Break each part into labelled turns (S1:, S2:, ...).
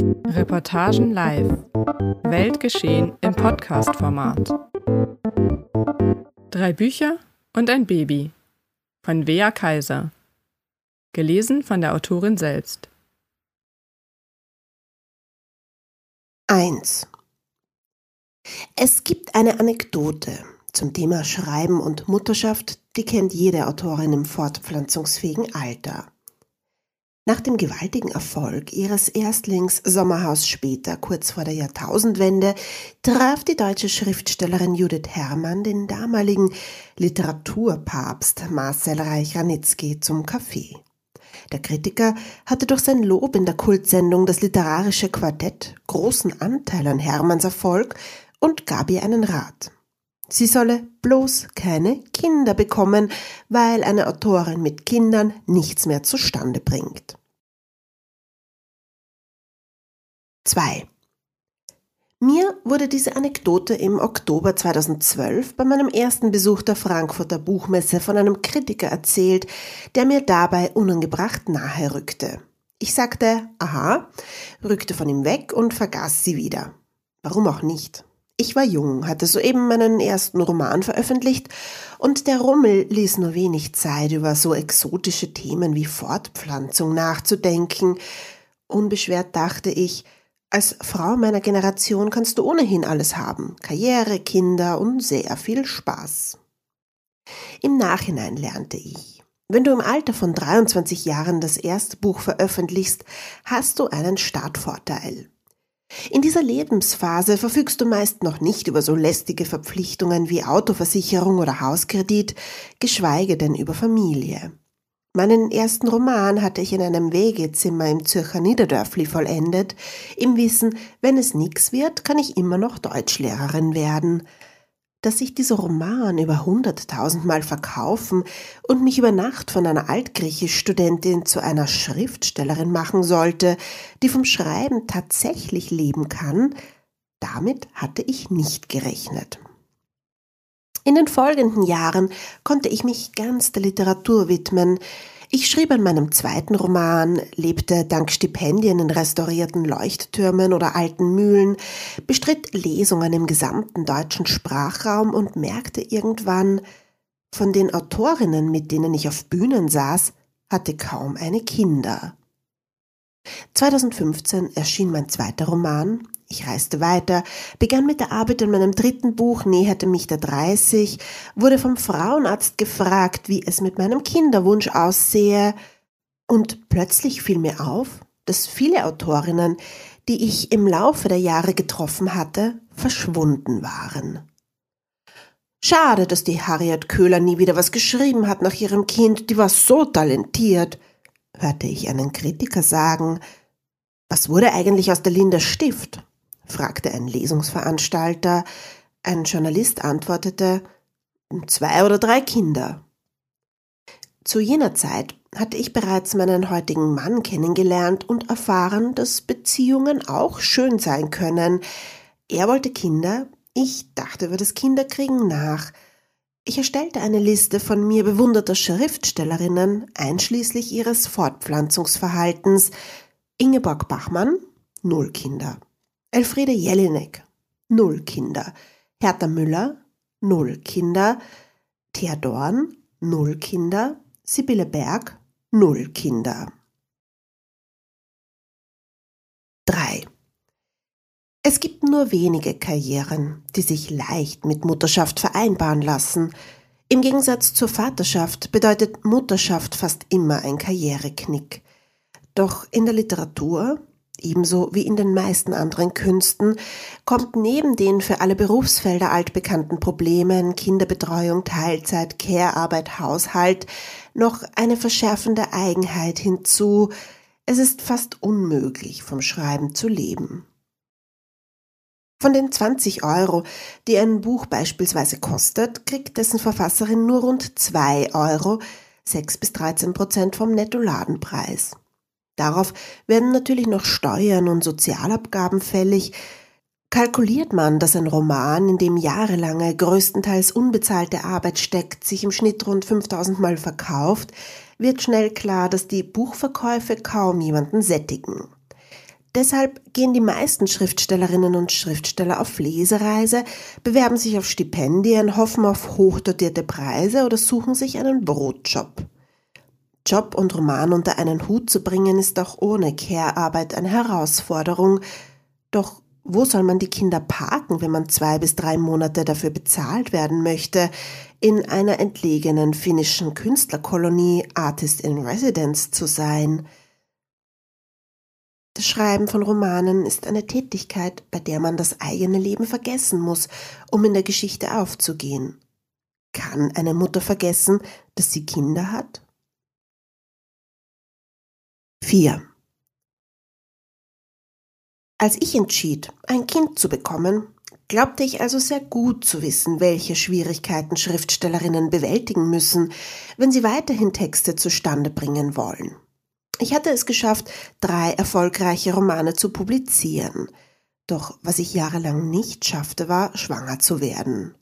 S1: Reportagen live. Weltgeschehen im Podcast-Format. Drei Bücher und ein Baby. Von Wea Kaiser. Gelesen von der Autorin selbst.
S2: 1. Es gibt eine Anekdote zum Thema Schreiben und Mutterschaft, die kennt jede Autorin im fortpflanzungsfähigen Alter. Nach dem gewaltigen Erfolg ihres Erstlings Sommerhaus später, kurz vor der Jahrtausendwende, traf die deutsche Schriftstellerin Judith Herrmann den damaligen Literaturpapst Marcel Reich-Ranitzky zum Kaffee. Der Kritiker hatte durch sein Lob in der Kultsendung Das literarische Quartett großen Anteil an Hermanns Erfolg und gab ihr einen Rat. Sie solle bloß keine Kinder bekommen, weil eine Autorin mit Kindern nichts mehr zustande bringt. 2. Mir wurde diese Anekdote im Oktober 2012 bei meinem ersten Besuch der Frankfurter Buchmesse von einem Kritiker erzählt, der mir dabei unangebracht nahe rückte. Ich sagte, aha, rückte von ihm weg und vergaß sie wieder. Warum auch nicht? Ich war jung, hatte soeben meinen ersten Roman veröffentlicht und der Rummel ließ nur wenig Zeit, über so exotische Themen wie Fortpflanzung nachzudenken. Unbeschwert dachte ich, als Frau meiner Generation kannst du ohnehin alles haben. Karriere, Kinder und sehr viel Spaß. Im Nachhinein lernte ich, wenn du im Alter von 23 Jahren das erste Buch veröffentlichst, hast du einen Startvorteil. In dieser Lebensphase verfügst du meist noch nicht über so lästige Verpflichtungen wie Autoversicherung oder Hauskredit, geschweige denn über Familie. Meinen ersten Roman hatte ich in einem Wegezimmer im Zürcher Niederdörfli vollendet, im Wissen, wenn es nix wird, kann ich immer noch Deutschlehrerin werden. Dass sich dieser Roman über hunderttausendmal verkaufen und mich über Nacht von einer Altgriechisch-Studentin zu einer Schriftstellerin machen sollte, die vom Schreiben tatsächlich leben kann, damit hatte ich nicht gerechnet. In den folgenden Jahren konnte ich mich ganz der Literatur widmen, ich schrieb an meinem zweiten Roman, lebte dank Stipendien in restaurierten Leuchttürmen oder alten Mühlen, bestritt Lesungen im gesamten deutschen Sprachraum und merkte irgendwann, von den Autorinnen, mit denen ich auf Bühnen saß, hatte kaum eine Kinder. 2015 erschien mein zweiter Roman, ich reiste weiter, begann mit der Arbeit an meinem dritten Buch, näherte mich der 30, wurde vom Frauenarzt gefragt, wie es mit meinem Kinderwunsch aussehe, und plötzlich fiel mir auf, dass viele Autorinnen, die ich im Laufe der Jahre getroffen hatte, verschwunden waren. Schade, dass die Harriet Köhler nie wieder was geschrieben hat nach ihrem Kind, die war so talentiert, hörte ich einen Kritiker sagen. Was wurde eigentlich aus der Linda Stift? Fragte ein Lesungsveranstalter. Ein Journalist antwortete, zwei oder drei Kinder. Zu jener Zeit hatte ich bereits meinen heutigen Mann kennengelernt und erfahren, dass Beziehungen auch schön sein können. Er wollte Kinder, ich dachte über das Kinderkriegen nach. Ich erstellte eine Liste von mir bewunderter Schriftstellerinnen, einschließlich ihres Fortpflanzungsverhaltens. Ingeborg Bachmann, null Kinder. Elfriede Jelinek, null Kinder. Hertha Müller, null Kinder. Thea Dorn, null Kinder. Sibylle Berg, null Kinder. 3. Es gibt nur wenige Karrieren, die sich leicht mit Mutterschaft vereinbaren lassen. Im Gegensatz zur Vaterschaft bedeutet Mutterschaft fast immer ein Karriereknick. Doch in der Literatur, ebenso wie in den meisten anderen Künsten, kommt neben den für alle Berufsfelder altbekannten Problemen Kinderbetreuung, Teilzeit, Care-Arbeit, Haushalt noch eine verschärfende Eigenheit hinzu. Es ist fast unmöglich, vom Schreiben zu leben. Von den 20 Euro, die ein Buch beispielsweise kostet, kriegt dessen Verfasserin nur rund 2 Euro, 6 bis 13 Prozent vom Nettoladenpreis. Darauf werden natürlich noch Steuern und Sozialabgaben fällig. Kalkuliert man, dass ein Roman, in dem jahrelange, größtenteils unbezahlte Arbeit steckt, sich im Schnitt rund 5000 Mal verkauft, wird schnell klar, dass die Buchverkäufe kaum jemanden sättigen. Deshalb gehen die meisten Schriftstellerinnen und Schriftsteller auf Lesereise, bewerben sich auf Stipendien, hoffen auf hochdotierte Preise oder suchen sich einen Brotjob. Job und Roman unter einen Hut zu bringen, ist auch ohne Care-Arbeit eine Herausforderung. Doch wo soll man die Kinder parken, wenn man zwei bis drei Monate dafür bezahlt werden möchte, in einer entlegenen finnischen Künstlerkolonie Artist in Residence zu sein? Das Schreiben von Romanen ist eine Tätigkeit, bei der man das eigene Leben vergessen muss, um in der Geschichte aufzugehen. Kann eine Mutter vergessen, dass sie Kinder hat? 4. Als ich entschied, ein Kind zu bekommen, glaubte ich also sehr gut zu wissen, welche Schwierigkeiten Schriftstellerinnen bewältigen müssen, wenn sie weiterhin Texte zustande bringen wollen. Ich hatte es geschafft, drei erfolgreiche Romane zu publizieren. Doch was ich jahrelang nicht schaffte, war, schwanger zu werden.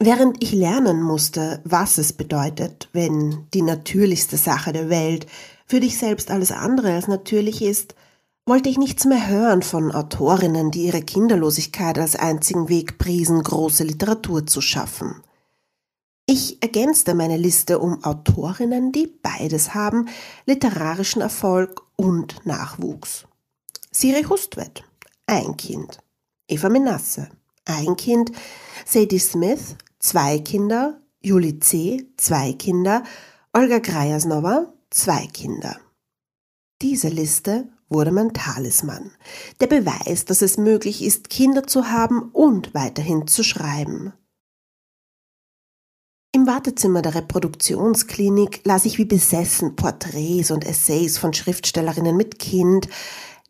S2: Während ich lernen musste, was es bedeutet, wenn die natürlichste Sache der Welt für dich selbst alles andere als natürlich ist, wollte ich nichts mehr hören von Autorinnen, die ihre Kinderlosigkeit als einzigen Weg priesen, große Literatur zu schaffen. Ich ergänzte meine Liste um Autorinnen, die beides haben, literarischen Erfolg und Nachwuchs. Siri Hustvedt, ein Kind. Eva Menasse, ein Kind. Sadie Smith, zwei Kinder. Julie C., zwei Kinder. Olga Greiersnova, zwei Kinder. Diese Liste wurde mein Talisman, der Beweis, dass es möglich ist, Kinder zu haben und weiterhin zu schreiben. Im Wartezimmer der Reproduktionsklinik las ich wie besessen Porträts und Essays von Schriftstellerinnen mit Kind.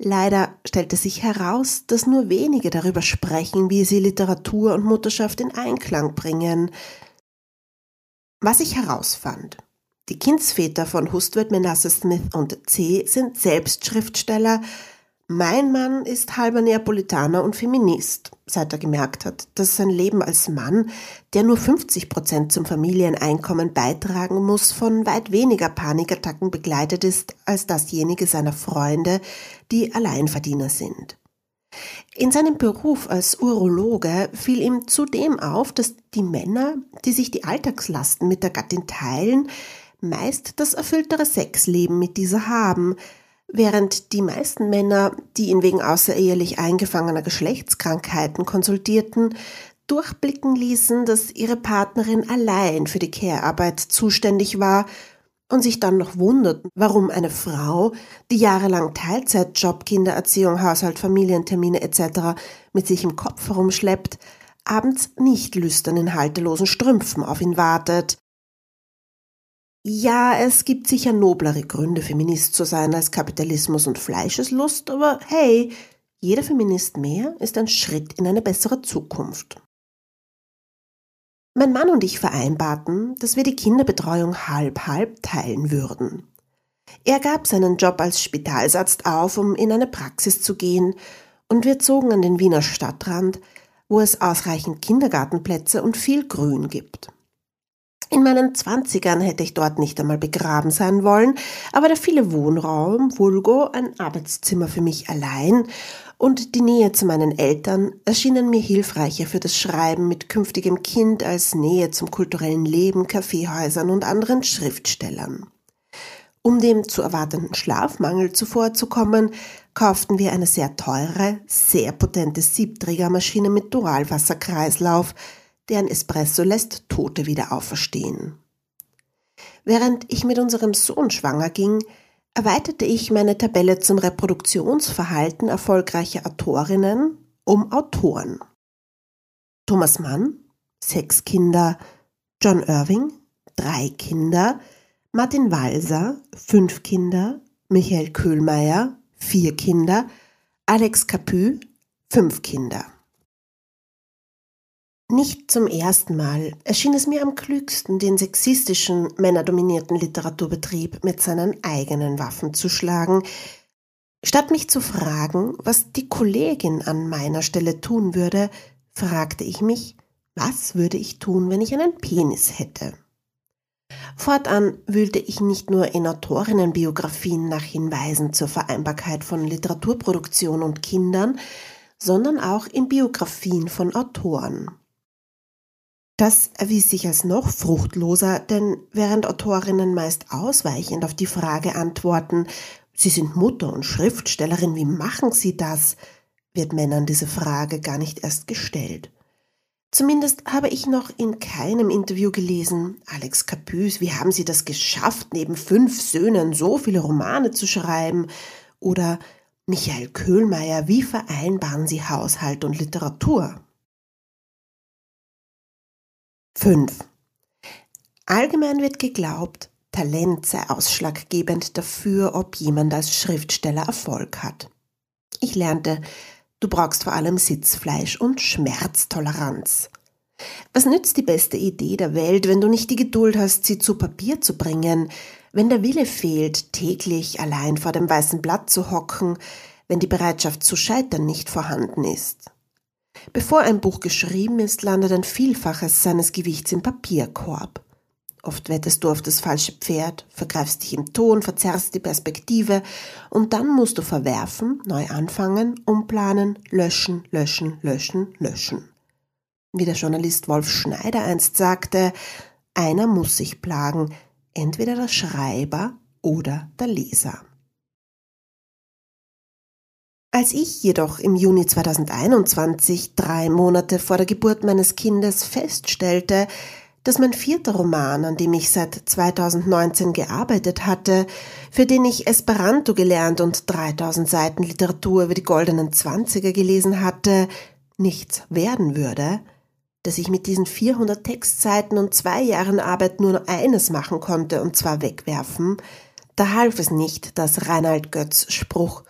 S2: Leider stellte sich heraus, dass nur wenige darüber sprechen, wie sie Literatur und Mutterschaft in Einklang bringen. Was ich herausfand, die Kindsväter von Hustvedt, Menasse Smith und C. sind selbst Schriftsteller. Mein Mann ist halber Neapolitaner und Feminist, seit er gemerkt hat, dass sein Leben als Mann, der nur 50 Prozent zum Familieneinkommen beitragen muss, von weit weniger Panikattacken begleitet ist als dasjenige seiner Freunde, die Alleinverdiener sind. In seinem Beruf als Urologe fiel ihm zudem auf, dass die Männer, die sich die Alltagslasten mit der Gattin teilen, meist das erfülltere Sexleben mit dieser haben, während die meisten Männer, die ihn wegen außerehelich eingefangener Geschlechtskrankheiten konsultierten, durchblicken ließen, dass ihre Partnerin allein für die Care-Arbeit zuständig war und sich dann noch wunderten, warum eine Frau, die jahrelang Teilzeitjob, Kindererziehung, Haushalt, Familientermine etc. mit sich im Kopf herumschleppt, abends nicht lüstern in haltelosen Strümpfen auf ihn wartet, ja, es gibt sicher noblere Gründe, Feminist zu sein als Kapitalismus und Fleischeslust, aber hey, jeder Feminist mehr ist ein Schritt in eine bessere Zukunft. Mein Mann und ich vereinbarten, dass wir die Kinderbetreuung halb-halb teilen würden. Er gab seinen Job als Spitalsarzt auf, um in eine Praxis zu gehen, und wir zogen an den Wiener Stadtrand, wo es ausreichend Kindergartenplätze und viel Grün gibt. In meinen Zwanzigern hätte ich dort nicht einmal begraben sein wollen, aber der viele Wohnraum, vulgo ein Arbeitszimmer für mich allein und die Nähe zu meinen Eltern erschienen mir hilfreicher für das Schreiben mit künftigem Kind als Nähe zum kulturellen Leben, Kaffeehäusern und anderen Schriftstellern. Um dem zu erwartenden Schlafmangel zuvorzukommen, kauften wir eine sehr teure, sehr potente Siebträgermaschine mit Duralwasserkreislauf, deren Espresso lässt Tote wieder auferstehen. Während ich mit unserem Sohn schwanger ging, erweiterte ich meine Tabelle zum Reproduktionsverhalten erfolgreicher Autorinnen um Autoren. Thomas Mann, sechs Kinder, John Irving, drei Kinder, Martin Walser, fünf Kinder, Michael Köhlmeier, vier Kinder, Alex Capu, fünf Kinder. Nicht zum ersten Mal erschien es mir am klügsten, den sexistischen, männerdominierten Literaturbetrieb mit seinen eigenen Waffen zu schlagen, Statt mich zu fragen, was die Kollegin an meiner Stelle tun würde, fragte ich mich, was würde ich tun, wenn ich einen Penis hätte? Fortan wühlte ich nicht nur in Autorinnenbiografien nach Hinweisen zur Vereinbarkeit von Literaturproduktion und Kindern, sondern auch in Biografien von Autoren. Das erwies sich als noch fruchtloser, denn während Autorinnen meist ausweichend auf die Frage antworten, Sie sind Mutter und Schriftstellerin, wie machen Sie das? wird Männern diese Frage gar nicht erst gestellt. Zumindest habe ich noch in keinem Interview gelesen, Alex Camus, wie haben Sie das geschafft, neben fünf Söhnen so viele Romane zu schreiben? Oder Michael Köhlmeier, wie vereinbaren Sie Haushalt und Literatur? 5. Allgemein wird geglaubt, Talent sei ausschlaggebend dafür, ob jemand als Schriftsteller Erfolg hat. Ich lernte, Du brauchst vor allem Sitzfleisch und Schmerztoleranz. Was nützt die beste Idee der Welt, wenn du nicht die Geduld hast, sie zu Papier zu bringen, wenn der Wille fehlt, täglich allein vor dem weißen Blatt zu hocken, wenn die Bereitschaft zu scheitern nicht vorhanden ist? Bevor ein Buch geschrieben ist, landet ein Vielfaches seines Gewichts im Papierkorb. Oft wettest du auf das falsche Pferd, vergreifst dich im Ton, verzerrst die Perspektive und dann musst du verwerfen, neu anfangen, umplanen, löschen, löschen, löschen, löschen. Wie der Journalist Wolf Schneider einst sagte, einer muss sich plagen, entweder der Schreiber oder der Leser. Als ich jedoch im Juni 2021, drei Monate vor der Geburt meines Kindes, feststellte, dass mein vierter Roman, an dem ich seit 2019 gearbeitet hatte, für den ich Esperanto gelernt und 3000 Seiten Literatur über die goldenen Zwanziger gelesen hatte, nichts werden würde, dass ich mit diesen 400 Textseiten und zwei Jahren Arbeit nur noch eines machen konnte, und zwar wegwerfen, da half es nicht, dass Reinhard Götz Spruch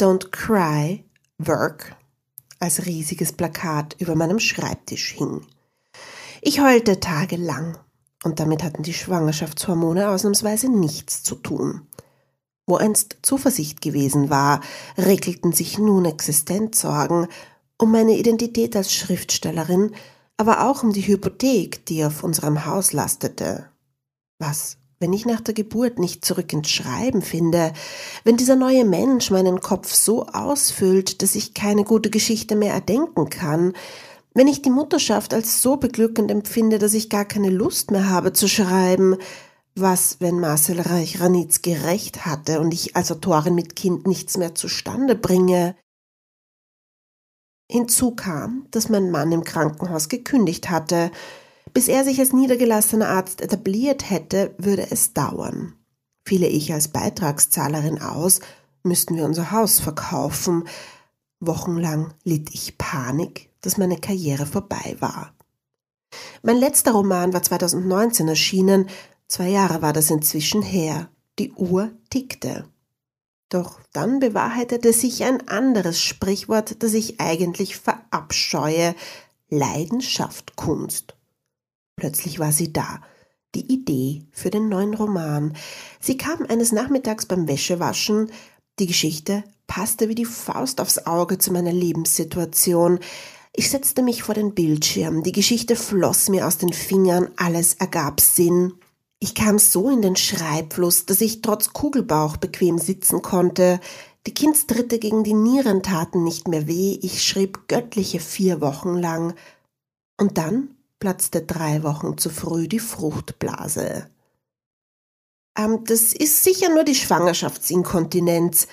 S2: Don't cry, work als riesiges Plakat über meinem Schreibtisch hing. Ich heulte tagelang, und damit hatten die Schwangerschaftshormone ausnahmsweise nichts zu tun. Wo einst Zuversicht gewesen war, regelten sich nun Existenzsorgen um meine Identität als Schriftstellerin, aber auch um die Hypothek, die auf unserem Haus lastete. Was, wenn ich nach der Geburt nicht zurück ins Schreiben finde, wenn dieser neue Mensch meinen Kopf so ausfüllt, dass ich keine gute Geschichte mehr erdenken kann, wenn ich die Mutterschaft als so beglückend empfinde, dass ich gar keine Lust mehr habe zu schreiben, was, wenn Marcel Reich-Ranitzky recht hatte und ich als Autorin mit Kind nichts mehr zustande bringe? Hinzu kam, dass mein Mann im Krankenhaus gekündigt hatte. Bis er sich als niedergelassener Arzt etabliert hätte, würde es dauern. Fiele ich als Beitragszahlerin aus, müssten wir unser Haus verkaufen. Wochenlang litt ich Panik, dass meine Karriere vorbei war. Mein letzter Roman war 2019 erschienen, zwei Jahre war das inzwischen her. Die Uhr tickte. Doch dann bewahrheitete sich ein anderes Sprichwort, das ich eigentlich verabscheue Leidenschaft Kunst. Plötzlich war sie da, die Idee für den neuen Roman. Sie kam eines Nachmittags beim Wäschewaschen, die Geschichte passte wie die Faust aufs Auge zu meiner Lebenssituation. Ich setzte mich vor den Bildschirm, die Geschichte floss mir aus den Fingern, alles ergab Sinn. Ich kam so in den Schreibfluss, dass ich trotz Kugelbauch bequem sitzen konnte. Die Kindstritte gegen die Nieren taten nicht mehr weh, ich schrieb göttliche vier Wochen lang. Und dann platzte drei Wochen zu früh die Fruchtblase. Ähm, das ist sicher nur die Schwangerschaftsinkontinenz,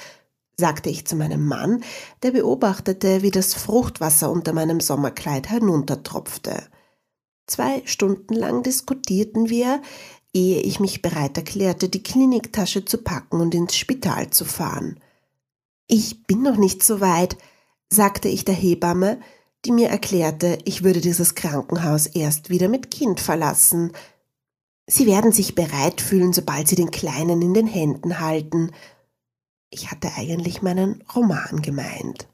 S2: sagte ich zu meinem Mann, der beobachtete, wie das Fruchtwasser unter meinem Sommerkleid heruntertropfte. Zwei Stunden lang diskutierten wir, ehe ich mich bereit erklärte, die Kliniktasche zu packen und ins Spital zu fahren. Ich bin noch nicht so weit, sagte ich der Hebamme, die mir erklärte, ich würde dieses Krankenhaus erst wieder mit Kind verlassen. Sie werden sich bereit fühlen, sobald Sie den Kleinen in den Händen halten, ich hatte eigentlich meinen Roman gemeint.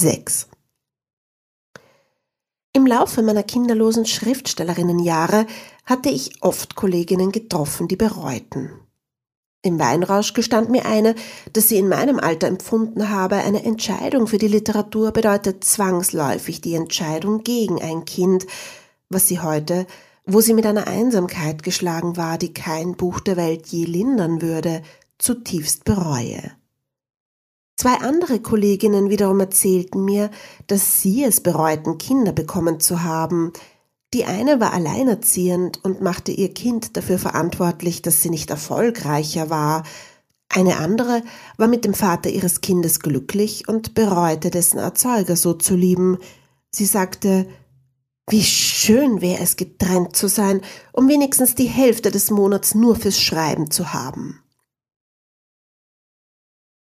S2: 6. Im Laufe meiner kinderlosen Schriftstellerinnenjahre hatte ich oft Kolleginnen getroffen, die bereuten. Im Weinrausch gestand mir eine, dass sie in meinem Alter empfunden habe, eine Entscheidung für die Literatur bedeutet zwangsläufig die Entscheidung gegen ein Kind, was sie heute wo sie mit einer Einsamkeit geschlagen war, die kein Buch der Welt je lindern würde, zutiefst bereue. Zwei andere Kolleginnen wiederum erzählten mir, dass sie es bereuten, Kinder bekommen zu haben. Die eine war alleinerziehend und machte ihr Kind dafür verantwortlich, dass sie nicht erfolgreicher war. Eine andere war mit dem Vater ihres Kindes glücklich und bereute dessen Erzeuger so zu lieben. Sie sagte, wie schön wäre es, getrennt zu sein, um wenigstens die Hälfte des Monats nur fürs Schreiben zu haben.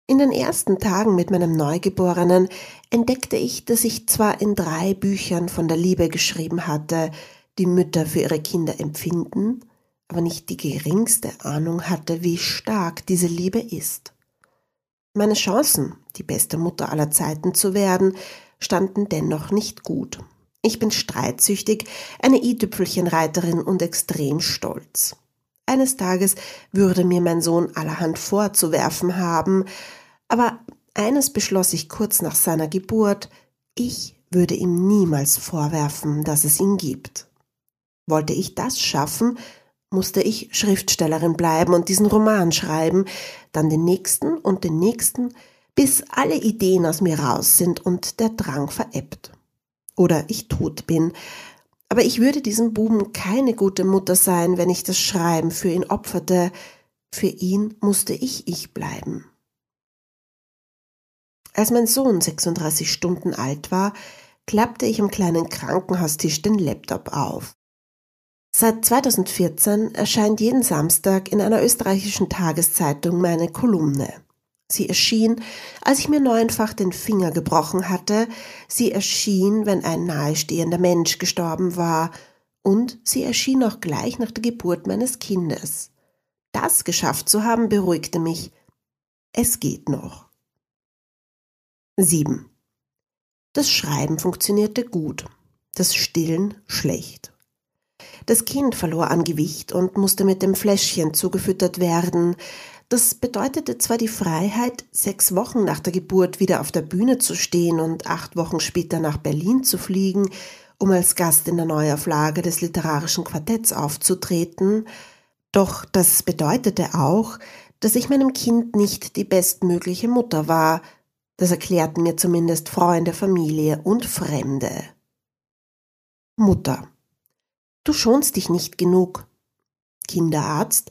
S2: In den ersten Tagen mit meinem Neugeborenen entdeckte ich, dass ich zwar in drei Büchern von der Liebe geschrieben hatte, die Mütter für ihre Kinder empfinden, aber nicht die geringste Ahnung hatte, wie stark diese Liebe ist. Meine Chancen, die beste Mutter aller Zeiten zu werden, standen dennoch nicht gut. Ich bin streitsüchtig, eine i-Tüpfelchenreiterin und extrem stolz. Eines Tages würde mir mein Sohn allerhand vorzuwerfen haben, aber eines beschloss ich kurz nach seiner Geburt, ich würde ihm niemals vorwerfen, dass es ihn gibt. Wollte ich das schaffen, musste ich Schriftstellerin bleiben und diesen Roman schreiben, dann den nächsten und den nächsten, bis alle Ideen aus mir raus sind und der Drang verebbt oder ich tot bin. Aber ich würde diesem Buben keine gute Mutter sein, wenn ich das Schreiben für ihn opferte. Für ihn musste ich ich bleiben. Als mein Sohn 36 Stunden alt war, klappte ich am kleinen Krankenhaustisch den Laptop auf. Seit 2014 erscheint jeden Samstag in einer österreichischen Tageszeitung meine Kolumne. Sie erschien, als ich mir neunfach den Finger gebrochen hatte, sie erschien, wenn ein nahestehender Mensch gestorben war, und sie erschien auch gleich nach der Geburt meines Kindes. Das geschafft zu haben, beruhigte mich. Es geht noch. 7. Das Schreiben funktionierte gut, das Stillen schlecht. Das Kind verlor an Gewicht und musste mit dem Fläschchen zugefüttert werden, das bedeutete zwar die Freiheit, sechs Wochen nach der Geburt wieder auf der Bühne zu stehen und acht Wochen später nach Berlin zu fliegen, um als Gast in der Neuauflage des literarischen Quartetts aufzutreten, doch das bedeutete auch, dass ich meinem Kind nicht die bestmögliche Mutter war, das erklärten mir zumindest Freunde, Familie und Fremde. Mutter. Du schonst dich nicht genug. Kinderarzt.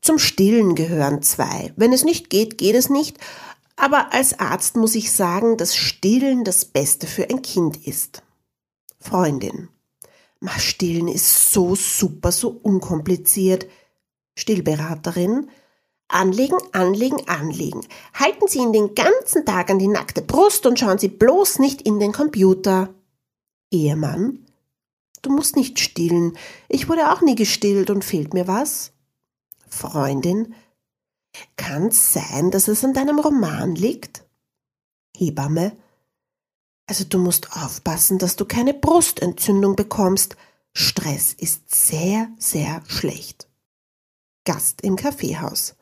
S2: Zum Stillen gehören zwei. Wenn es nicht geht, geht es nicht. Aber als Arzt muss ich sagen, dass Stillen das Beste für ein Kind ist. Freundin. Ma, Stillen ist so super, so unkompliziert. Stillberaterin. Anlegen, anlegen, anlegen. Halten Sie ihn den ganzen Tag an die nackte Brust und schauen Sie bloß nicht in den Computer. Ehemann. Du musst nicht stillen. Ich wurde auch nie gestillt und fehlt mir was? Freundin, kann's sein, dass es an deinem Roman liegt? Hebamme, also du musst aufpassen, dass du keine Brustentzündung bekommst. Stress ist sehr, sehr schlecht. Gast im Kaffeehaus.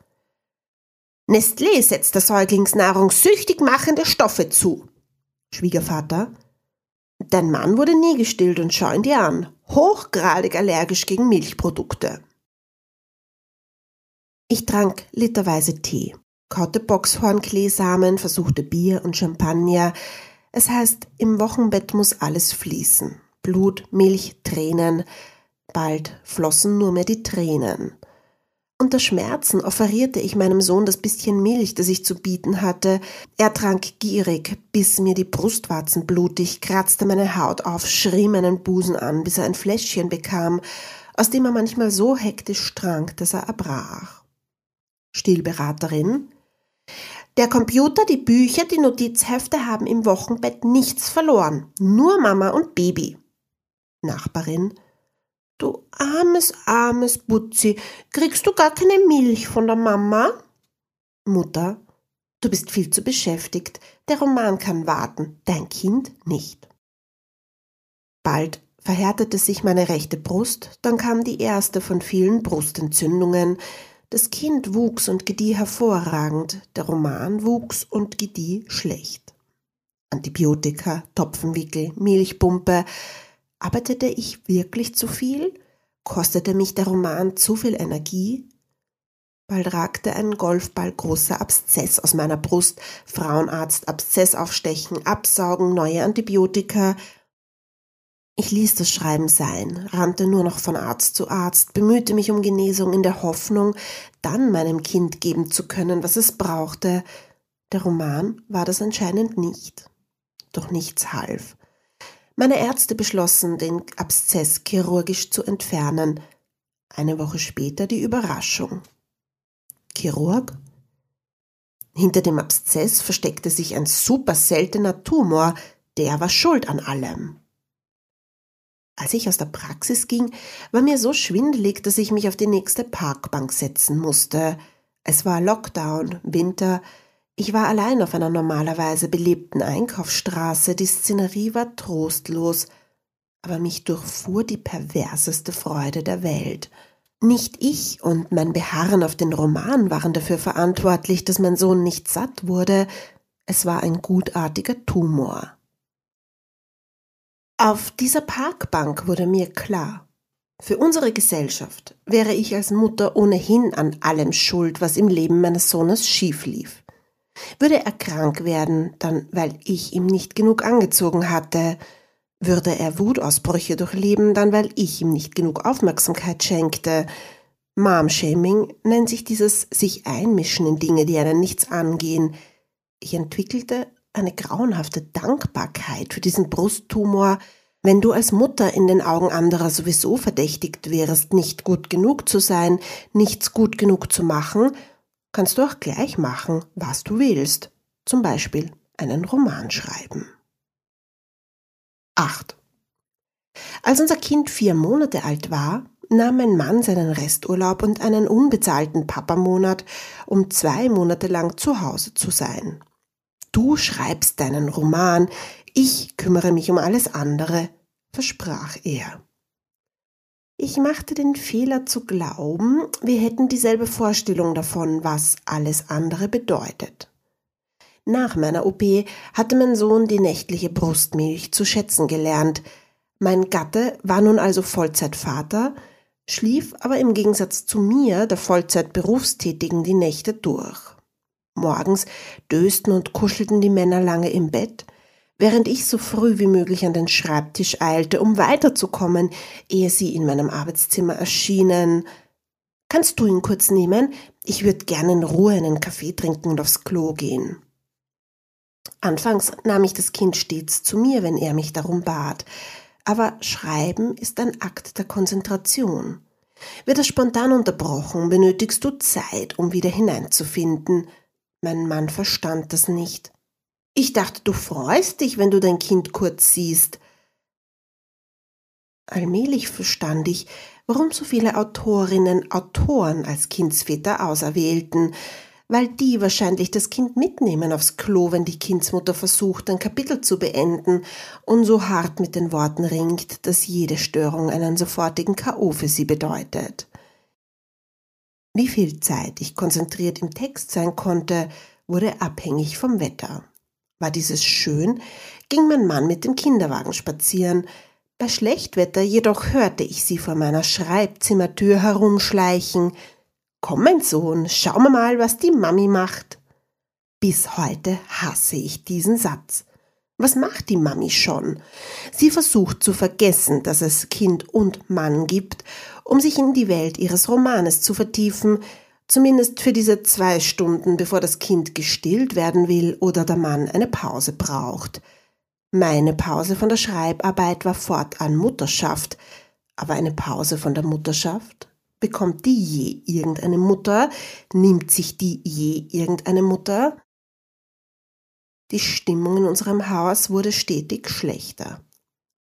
S2: Nestlé setzt der Säuglingsnahrung süchtig machende Stoffe zu. Schwiegervater. Dein Mann wurde nie gestillt und schau ihn dir an. Hochgradig allergisch gegen Milchprodukte. Ich trank literweise Tee, kaute Boxhornkleesamen, versuchte Bier und Champagner. Es heißt, im Wochenbett muss alles fließen. Blut, Milch, Tränen. Bald flossen nur mehr die Tränen. Unter Schmerzen offerierte ich meinem Sohn das bisschen Milch, das ich zu bieten hatte. Er trank gierig, biss mir die Brustwarzen blutig, kratzte meine Haut auf, schrie meinen Busen an, bis er ein Fläschchen bekam, aus dem er manchmal so hektisch trank, dass er erbrach. Stillberaterin. Der Computer, die Bücher, die Notizhefte haben im Wochenbett nichts verloren. Nur Mama und Baby. Nachbarin. Du armes, armes Butzi, kriegst du gar keine Milch von der Mama? Mutter. Du bist viel zu beschäftigt. Der Roman kann warten, dein Kind nicht. Bald verhärtete sich meine rechte Brust, dann kam die erste von vielen Brustentzündungen, das Kind wuchs und gedieh hervorragend, der Roman wuchs und gedieh schlecht. Antibiotika, Topfenwickel, Milchpumpe. Arbeitete ich wirklich zu viel? Kostete mich der Roman zu viel Energie? Bald ragte ein Golfball großer Abszess aus meiner Brust, Frauenarzt, Abszess aufstechen, absaugen, neue Antibiotika. Ich ließ das Schreiben sein, rannte nur noch von Arzt zu Arzt, bemühte mich um Genesung in der Hoffnung, dann meinem Kind geben zu können, was es brauchte. Der Roman war das anscheinend nicht. Doch nichts half. Meine Ärzte beschlossen, den Abszess chirurgisch zu entfernen. Eine Woche später die Überraschung. Chirurg? Hinter dem Abszess versteckte sich ein super seltener Tumor, der war schuld an allem. Als ich aus der Praxis ging, war mir so schwindelig, dass ich mich auf die nächste Parkbank setzen musste. Es war Lockdown, Winter, ich war allein auf einer normalerweise belebten Einkaufsstraße, die Szenerie war trostlos, aber mich durchfuhr die perverseste Freude der Welt. Nicht ich und mein Beharren auf den Roman waren dafür verantwortlich, dass mein Sohn nicht satt wurde, es war ein gutartiger Tumor. Auf dieser Parkbank wurde mir klar, für unsere Gesellschaft wäre ich als Mutter ohnehin an allem schuld, was im Leben meines Sohnes schief lief. Würde er krank werden, dann weil ich ihm nicht genug angezogen hatte, würde er Wutausbrüche durchleben, dann weil ich ihm nicht genug Aufmerksamkeit schenkte. Mom-Shaming nennt sich dieses sich einmischen in Dinge, die einen nichts angehen. Ich entwickelte eine grauenhafte Dankbarkeit für diesen Brusttumor, wenn du als Mutter in den Augen anderer sowieso verdächtigt wärst, nicht gut genug zu sein, nichts gut genug zu machen kannst du auch gleich machen, was du willst. Zum Beispiel einen Roman schreiben. 8. Als unser Kind vier Monate alt war, nahm mein Mann seinen Resturlaub und einen unbezahlten Papamonat, um zwei Monate lang zu Hause zu sein. Du schreibst deinen Roman, ich kümmere mich um alles andere, versprach er. Ich machte den Fehler zu glauben, wir hätten dieselbe Vorstellung davon, was alles andere bedeutet. Nach meiner OP hatte mein Sohn die nächtliche Brustmilch zu schätzen gelernt. Mein Gatte war nun also Vollzeitvater, schlief aber im Gegensatz zu mir, der Vollzeitberufstätigen, die Nächte durch. Morgens dösten und kuschelten die Männer lange im Bett, während ich so früh wie möglich an den Schreibtisch eilte, um weiterzukommen, ehe sie in meinem Arbeitszimmer erschienen. Kannst du ihn kurz nehmen? Ich würde gerne in Ruhe einen Kaffee trinken und aufs Klo gehen. Anfangs nahm ich das Kind stets zu mir, wenn er mich darum bat, aber Schreiben ist ein Akt der Konzentration. Wird es spontan unterbrochen, benötigst du Zeit, um wieder hineinzufinden. Mein Mann verstand das nicht. Ich dachte, du freust dich, wenn du dein Kind kurz siehst. Allmählich verstand ich, warum so viele Autorinnen Autoren als Kindsväter auserwählten, weil die wahrscheinlich das Kind mitnehmen aufs Klo, wenn die Kindsmutter versucht, ein Kapitel zu beenden und so hart mit den Worten ringt, dass jede Störung einen sofortigen K.O. für sie bedeutet. Wie viel Zeit ich konzentriert im Text sein konnte, wurde abhängig vom Wetter. War dieses schön, ging mein Mann mit dem Kinderwagen spazieren. Bei Schlechtwetter jedoch hörte ich sie vor meiner Schreibzimmertür herumschleichen. Komm, mein Sohn, schau mal, was die Mami macht. Bis heute hasse ich diesen Satz. Was macht die Mami schon? Sie versucht zu vergessen, dass es Kind und Mann gibt, um sich in die Welt ihres Romanes zu vertiefen, Zumindest für diese zwei Stunden, bevor das Kind gestillt werden will oder der Mann eine Pause braucht. Meine Pause von der Schreibarbeit war fortan Mutterschaft, aber eine Pause von der Mutterschaft? Bekommt die je irgendeine Mutter? Nimmt sich die je irgendeine Mutter? Die Stimmung in unserem Haus wurde stetig schlechter.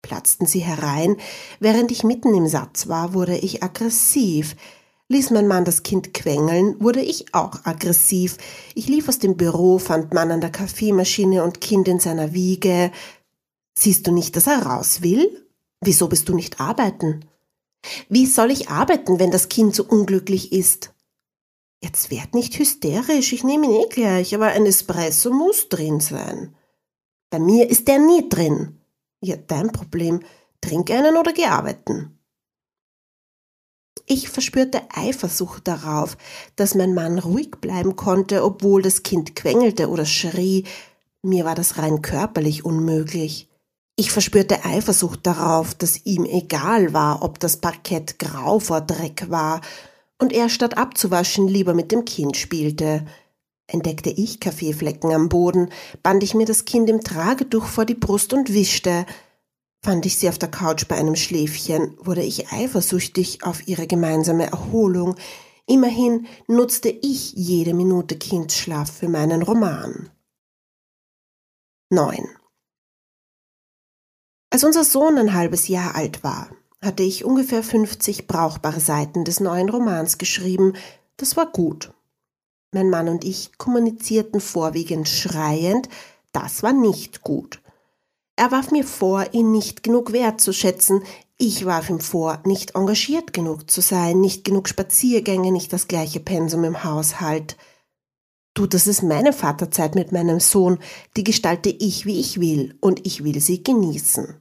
S2: Platzten sie herein, während ich mitten im Satz war, wurde ich aggressiv, Ließ mein Mann das Kind quengeln, wurde ich auch aggressiv. Ich lief aus dem Büro, fand Mann an der Kaffeemaschine und Kind in seiner Wiege. Siehst du nicht, dass er raus will? Wieso bist du nicht arbeiten? Wie soll ich arbeiten, wenn das Kind so unglücklich ist? Jetzt werd nicht hysterisch, ich nehme ihn eh gleich, aber ein Espresso muss drin sein. Bei mir ist der nie drin. Ja, dein Problem. Trink einen oder geh arbeiten. Ich verspürte Eifersucht darauf, dass mein Mann ruhig bleiben konnte, obwohl das Kind quengelte oder schrie. Mir war das rein körperlich unmöglich. Ich verspürte Eifersucht darauf, dass ihm egal war, ob das Parkett grau vor Dreck war und er statt abzuwaschen lieber mit dem Kind spielte. Entdeckte ich Kaffeeflecken am Boden, band ich mir das Kind im Tragetuch vor die Brust und wischte. Fand ich sie auf der Couch bei einem Schläfchen, wurde ich eifersüchtig auf ihre gemeinsame Erholung. Immerhin nutzte ich jede Minute Kindsschlaf für meinen Roman. 9. Als unser Sohn ein halbes Jahr alt war, hatte ich ungefähr 50 brauchbare Seiten des neuen Romans geschrieben. Das war gut. Mein Mann und ich kommunizierten vorwiegend schreiend. Das war nicht gut. Er warf mir vor, ihn nicht genug wertzuschätzen. Ich warf ihm vor, nicht engagiert genug zu sein, nicht genug Spaziergänge, nicht das gleiche Pensum im Haushalt. Du, das ist meine Vaterzeit mit meinem Sohn, die gestalte ich, wie ich will, und ich will sie genießen.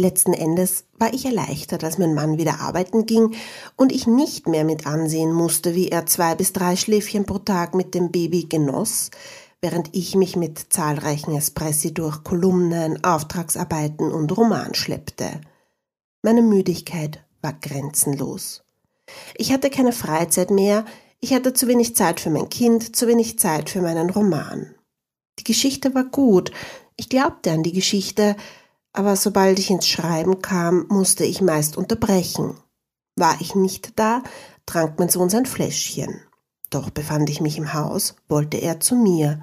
S2: Letzten Endes war ich erleichtert, als mein Mann wieder arbeiten ging und ich nicht mehr mit ansehen musste, wie er zwei bis drei Schläfchen pro Tag mit dem Baby genoss, während ich mich mit zahlreichen Espressi durch Kolumnen, Auftragsarbeiten und Roman schleppte. Meine Müdigkeit war grenzenlos. Ich hatte keine Freizeit mehr, ich hatte zu wenig Zeit für mein Kind, zu wenig Zeit für meinen Roman. Die Geschichte war gut, ich glaubte an die Geschichte, aber sobald ich ins Schreiben kam, musste ich meist unterbrechen. War ich nicht da, trank mein Sohn sein Fläschchen. Doch befand ich mich im Haus, wollte er zu mir.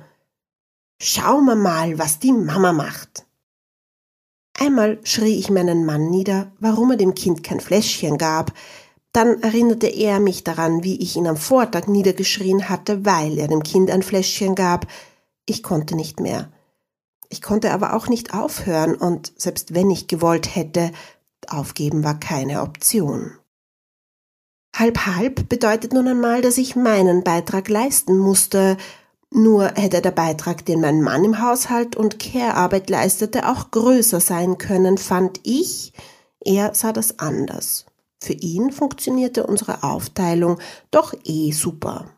S2: Schau mal was die Mama macht. Einmal schrie ich meinen Mann nieder, warum er dem Kind kein Fläschchen gab. Dann erinnerte er mich daran, wie ich ihn am Vortag niedergeschrien hatte, weil er dem Kind ein Fläschchen gab. Ich konnte nicht mehr. Ich konnte aber auch nicht aufhören und selbst wenn ich gewollt hätte, aufgeben war keine Option. Halb halb bedeutet nun einmal, dass ich meinen Beitrag leisten musste, nur hätte der Beitrag, den mein Mann im Haushalt und Care-Arbeit leistete, auch größer sein können, fand ich, er sah das anders. Für ihn funktionierte unsere Aufteilung doch eh super.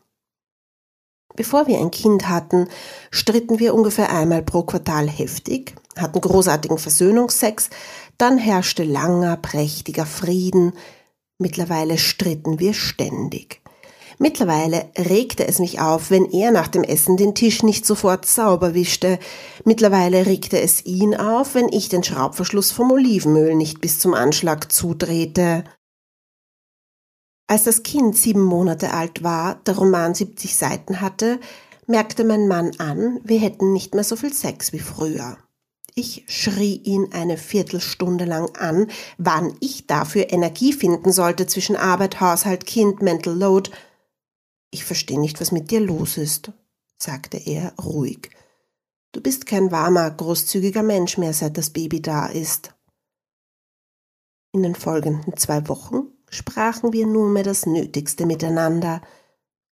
S2: Bevor wir ein Kind hatten, stritten wir ungefähr einmal pro Quartal heftig, hatten großartigen Versöhnungsex, dann herrschte langer, prächtiger Frieden. Mittlerweile stritten wir ständig. Mittlerweile regte es mich auf, wenn er nach dem Essen den Tisch nicht sofort sauber wischte. Mittlerweile regte es ihn auf, wenn ich den Schraubverschluss vom Olivenöl nicht bis zum Anschlag zudrehte. Als das Kind sieben Monate alt war, der Roman 70 Seiten hatte, merkte mein Mann an, wir hätten nicht mehr so viel Sex wie früher. Ich schrie ihn eine Viertelstunde lang an, wann ich dafür Energie finden sollte zwischen Arbeit, Haushalt, Kind, Mental Load. Ich verstehe nicht, was mit dir los ist, sagte er ruhig. Du bist kein warmer, großzügiger Mensch mehr, seit das Baby da ist. In den folgenden zwei Wochen sprachen wir nunmehr das Nötigste miteinander.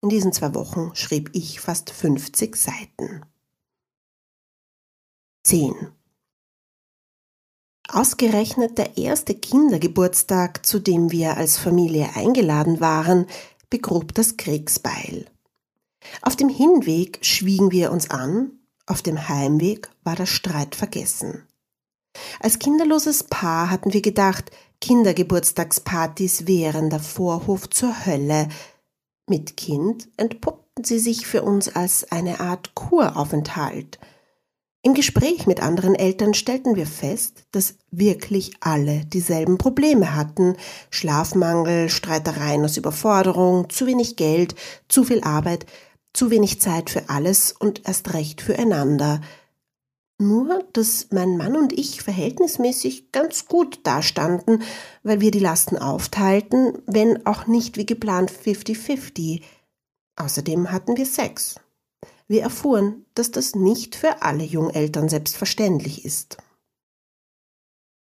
S2: In diesen zwei Wochen schrieb ich fast 50 Seiten. 10. Ausgerechnet der erste Kindergeburtstag, zu dem wir als Familie eingeladen waren, begrub das Kriegsbeil. Auf dem Hinweg schwiegen wir uns an, auf dem Heimweg war der Streit vergessen. Als kinderloses Paar hatten wir gedacht, Kindergeburtstagspartys wären der Vorhof zur Hölle. Mit Kind entpuppten sie sich für uns als eine Art Kuraufenthalt. Im Gespräch mit anderen Eltern stellten wir fest, dass wirklich alle dieselben Probleme hatten. Schlafmangel, Streitereien aus Überforderung, zu wenig Geld, zu viel Arbeit, zu wenig Zeit für alles und erst recht füreinander – nur, dass mein Mann und ich verhältnismäßig ganz gut dastanden, weil wir die Lasten aufteilten, wenn auch nicht wie geplant 50-50. Außerdem hatten wir Sex. Wir erfuhren, dass das nicht für alle Jungeltern selbstverständlich ist.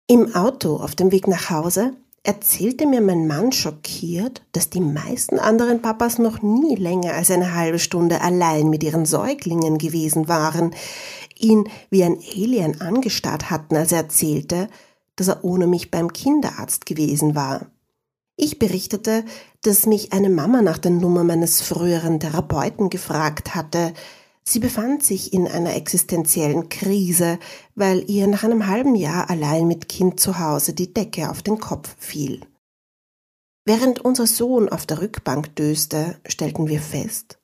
S2: Im Auto auf dem Weg nach Hause erzählte mir mein Mann schockiert, dass die meisten anderen Papas noch nie länger als eine halbe Stunde allein mit ihren Säuglingen gewesen waren, ihn wie ein Alien angestarrt hatten, als er erzählte, dass er ohne mich beim Kinderarzt gewesen war. Ich berichtete, dass mich eine Mama nach der Nummer meines früheren Therapeuten gefragt hatte. Sie befand sich in einer existenziellen Krise, weil ihr nach einem halben Jahr allein mit Kind zu Hause die Decke auf den Kopf fiel. Während unser Sohn auf der Rückbank döste, stellten wir fest,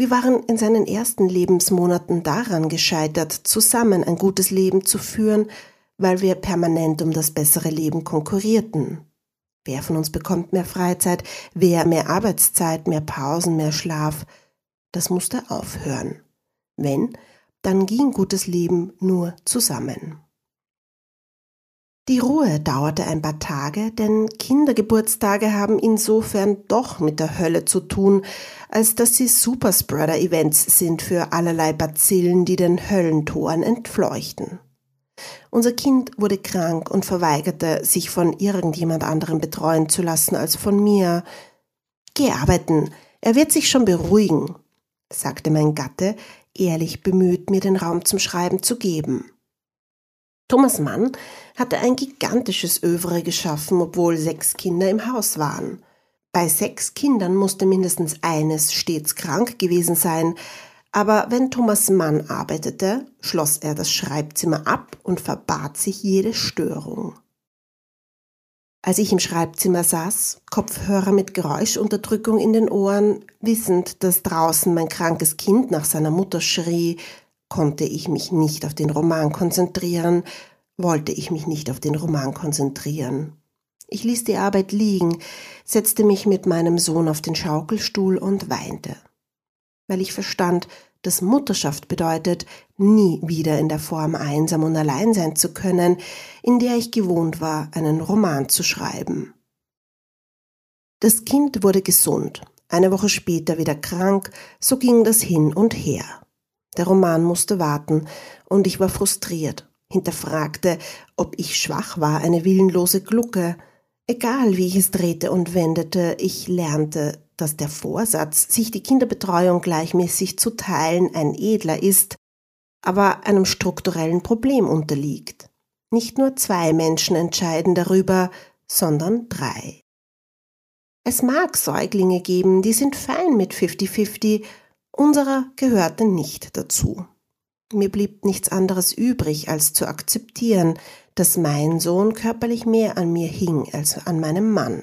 S2: wir waren in seinen ersten Lebensmonaten daran gescheitert, zusammen ein gutes Leben zu führen, weil wir permanent um das bessere Leben konkurrierten. Wer von uns bekommt mehr Freizeit, wer mehr Arbeitszeit, mehr Pausen, mehr Schlaf? Das musste aufhören. Wenn, dann ging gutes Leben nur zusammen. Die Ruhe dauerte ein paar Tage, denn Kindergeburtstage haben insofern doch mit der Hölle zu tun, als dass sie Superspreader-Events sind für allerlei Bazillen, die den Höllentoren entfleuchten. Unser Kind wurde krank und verweigerte, sich von irgendjemand anderem betreuen zu lassen als von mir. Geh arbeiten, er wird sich schon beruhigen, sagte mein Gatte, ehrlich bemüht, mir den Raum zum Schreiben zu geben. Thomas Mann hatte ein gigantisches Övre geschaffen, obwohl sechs Kinder im Haus waren. Bei sechs Kindern musste mindestens eines stets krank gewesen sein, aber wenn Thomas Mann arbeitete, schloss er das Schreibzimmer ab und verbat sich jede Störung. Als ich im Schreibzimmer saß, Kopfhörer mit Geräuschunterdrückung in den Ohren, wissend, dass draußen mein krankes Kind nach seiner Mutter schrie, konnte ich mich nicht auf den Roman konzentrieren, wollte ich mich nicht auf den Roman konzentrieren. Ich ließ die Arbeit liegen, setzte mich mit meinem Sohn auf den Schaukelstuhl und weinte weil ich verstand, dass Mutterschaft bedeutet, nie wieder in der Form einsam und allein sein zu können, in der ich gewohnt war, einen Roman zu schreiben. Das Kind wurde gesund, eine Woche später wieder krank, so ging das hin und her. Der Roman musste warten, und ich war frustriert, hinterfragte, ob ich schwach war, eine willenlose Glucke. Egal wie ich es drehte und wendete, ich lernte, dass der Vorsatz, sich die Kinderbetreuung gleichmäßig zu teilen, ein edler ist, aber einem strukturellen Problem unterliegt. Nicht nur zwei Menschen entscheiden darüber, sondern drei. Es mag Säuglinge geben, die sind fein mit 50-50, unserer gehörte nicht dazu. Mir blieb nichts anderes übrig, als zu akzeptieren, dass mein Sohn körperlich mehr an mir hing als an meinem Mann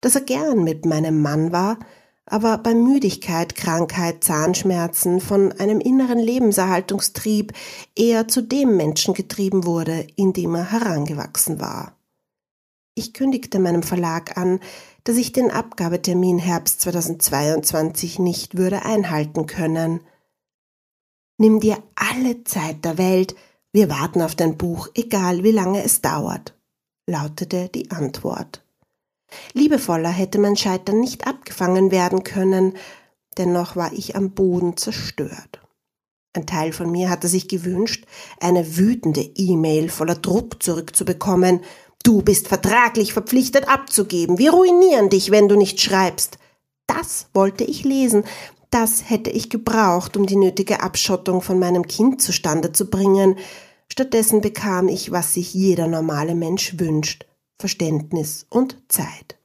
S2: dass er gern mit meinem Mann war, aber bei Müdigkeit, Krankheit, Zahnschmerzen von einem inneren Lebenserhaltungstrieb eher zu dem Menschen getrieben wurde, in dem er herangewachsen war. Ich kündigte meinem Verlag an, dass ich den Abgabetermin Herbst 2022 nicht würde einhalten können. Nimm dir alle Zeit der Welt, wir warten auf dein Buch, egal wie lange es dauert, lautete die Antwort. Liebevoller hätte mein Scheitern nicht abgefangen werden können, dennoch war ich am Boden zerstört. Ein Teil von mir hatte sich gewünscht, eine wütende E-Mail voller Druck zurückzubekommen. Du bist vertraglich verpflichtet abzugeben. Wir ruinieren dich, wenn du nicht schreibst. Das wollte ich lesen. Das hätte ich gebraucht, um die nötige Abschottung von meinem Kind zustande zu bringen. Stattdessen bekam ich, was sich jeder normale Mensch wünscht. Verständnis und Zeit.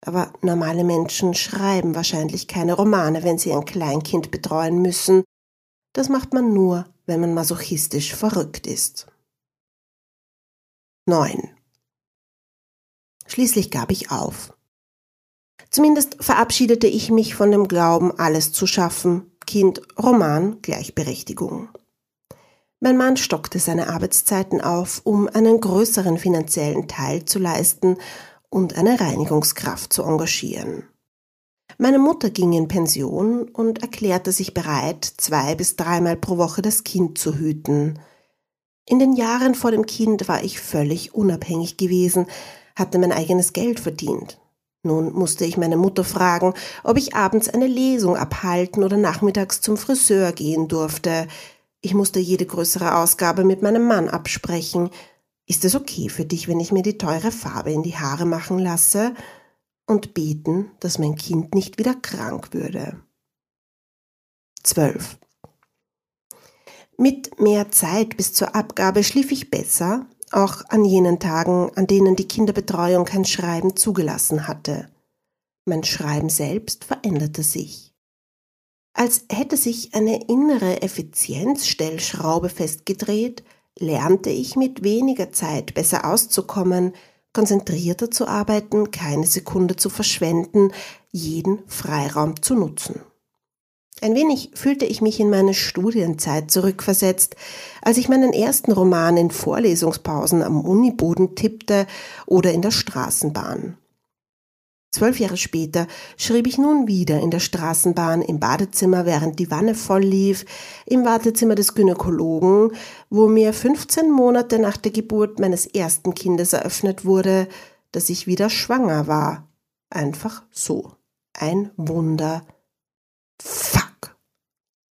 S2: Aber normale Menschen schreiben wahrscheinlich keine Romane, wenn sie ein Kleinkind betreuen müssen. Das macht man nur, wenn man masochistisch verrückt ist. 9. Schließlich gab ich auf. Zumindest verabschiedete ich mich von dem Glauben, alles zu schaffen, Kind, Roman, Gleichberechtigung. Mein Mann stockte seine Arbeitszeiten auf, um einen größeren finanziellen Teil zu leisten und eine Reinigungskraft zu engagieren. Meine Mutter ging in Pension und erklärte sich bereit, zwei bis dreimal pro Woche das Kind zu hüten. In den Jahren vor dem Kind war ich völlig unabhängig gewesen, hatte mein eigenes Geld verdient. Nun musste ich meine Mutter fragen, ob ich abends eine Lesung abhalten oder nachmittags zum Friseur gehen durfte. Ich musste jede größere Ausgabe mit meinem Mann absprechen. Ist es okay für dich, wenn ich mir die teure Farbe in die Haare machen lasse? Und beten, dass mein Kind nicht wieder krank würde. 12. Mit mehr Zeit bis zur Abgabe schlief ich besser, auch an jenen Tagen, an denen die Kinderbetreuung kein Schreiben zugelassen hatte. Mein Schreiben selbst veränderte sich. Als hätte sich eine innere Effizienzstellschraube festgedreht, lernte ich mit weniger Zeit besser auszukommen, konzentrierter zu arbeiten, keine Sekunde zu verschwenden, jeden Freiraum zu nutzen. Ein wenig fühlte ich mich in meine Studienzeit zurückversetzt, als ich meinen ersten Roman in Vorlesungspausen am Uniboden tippte oder in der Straßenbahn. Zwölf Jahre später schrieb ich nun wieder in der Straßenbahn, im Badezimmer, während die Wanne voll lief, im Wartezimmer des Gynäkologen, wo mir 15 Monate nach der Geburt meines ersten Kindes eröffnet wurde, dass ich wieder schwanger war. Einfach so. Ein Wunder. Fuck!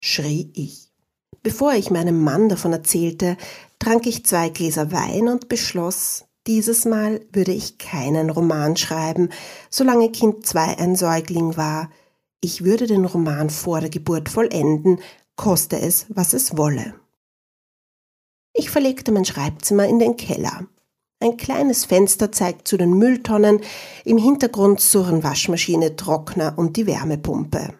S2: Schrie ich. Bevor ich meinem Mann davon erzählte, trank ich zwei Gläser Wein und beschloss, dieses Mal würde ich keinen Roman schreiben, solange Kind 2 ein Säugling war. Ich würde den Roman vor der Geburt vollenden, koste es, was es wolle. Ich verlegte mein Schreibzimmer in den Keller. Ein kleines Fenster zeigt zu den Mülltonnen, im Hintergrund surren Waschmaschine, Trockner und die Wärmepumpe.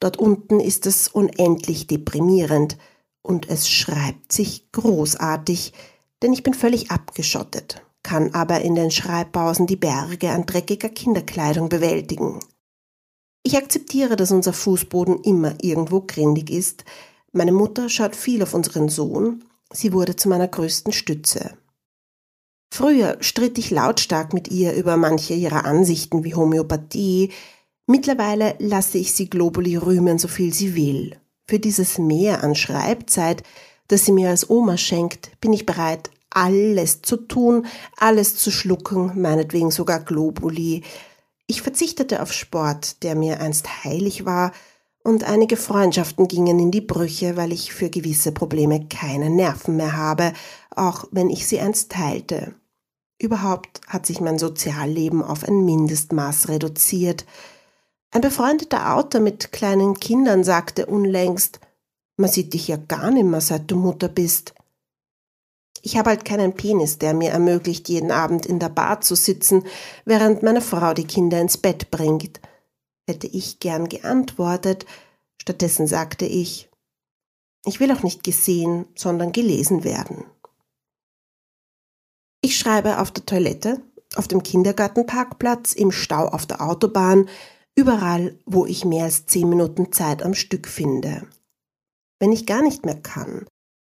S2: Dort unten ist es unendlich deprimierend und es schreibt sich großartig, denn ich bin völlig abgeschottet, kann aber in den Schreibpausen die Berge an dreckiger Kinderkleidung bewältigen. Ich akzeptiere, dass unser Fußboden immer irgendwo grindig ist. Meine Mutter schaut viel auf unseren Sohn. Sie wurde zu meiner größten Stütze. Früher stritt ich lautstark mit ihr über manche ihrer Ansichten wie Homöopathie. Mittlerweile lasse ich sie Globuli rühmen, so viel sie will. Für dieses Mehr an Schreibzeit das sie mir als Oma schenkt, bin ich bereit, alles zu tun, alles zu schlucken, meinetwegen sogar Globuli. Ich verzichtete auf Sport, der mir einst heilig war, und einige Freundschaften gingen in die Brüche, weil ich für gewisse Probleme keine Nerven mehr habe, auch wenn ich sie einst teilte. Überhaupt hat sich mein Sozialleben auf ein Mindestmaß reduziert. Ein befreundeter Autor mit kleinen Kindern sagte unlängst, man sieht dich ja gar nimmer, seit du Mutter bist. Ich habe halt keinen Penis, der mir ermöglicht, jeden Abend in der Bar zu sitzen, während meine Frau die Kinder ins Bett bringt. Hätte ich gern geantwortet, stattdessen sagte ich, ich will auch nicht gesehen, sondern gelesen werden. Ich schreibe auf der Toilette, auf dem Kindergartenparkplatz, im Stau auf der Autobahn, überall, wo ich mehr als zehn Minuten Zeit am Stück finde. Wenn ich gar nicht mehr kann,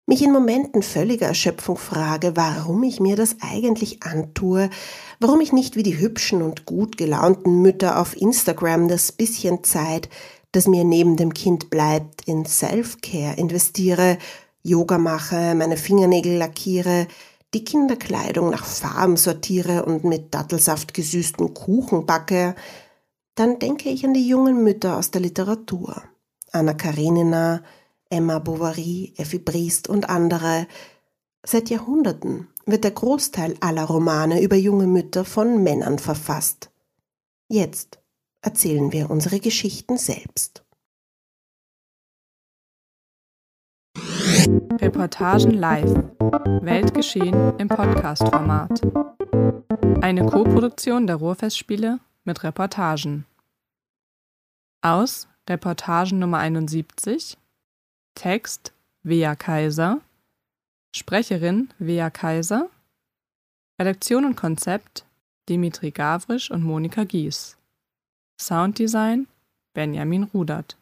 S2: mich in Momenten völliger Erschöpfung frage, warum ich mir das eigentlich antue, warum ich nicht wie die hübschen und gut gelaunten Mütter auf Instagram das bisschen Zeit, das mir neben dem Kind bleibt, in Self-Care investiere, Yoga mache, meine Fingernägel lackiere, die Kinderkleidung nach Farben sortiere und mit Dattelsaft gesüßten Kuchen backe, dann denke ich an die jungen Mütter aus der Literatur. Anna Karenina, Emma Bovary, Effi Briest und andere. Seit Jahrhunderten wird der Großteil aller Romane über junge Mütter von Männern verfasst. Jetzt erzählen wir unsere Geschichten selbst.
S1: Reportagen live. Weltgeschehen im Podcast-Format. Eine Co-Produktion der Ruhrfestspiele mit Reportagen. Aus Reportagen Nummer 71 Text Wea Kaiser, Sprecherin Wea Kaiser, Redaktion und Konzept Dimitri Gavrisch und Monika Gies, Sounddesign Benjamin Rudert.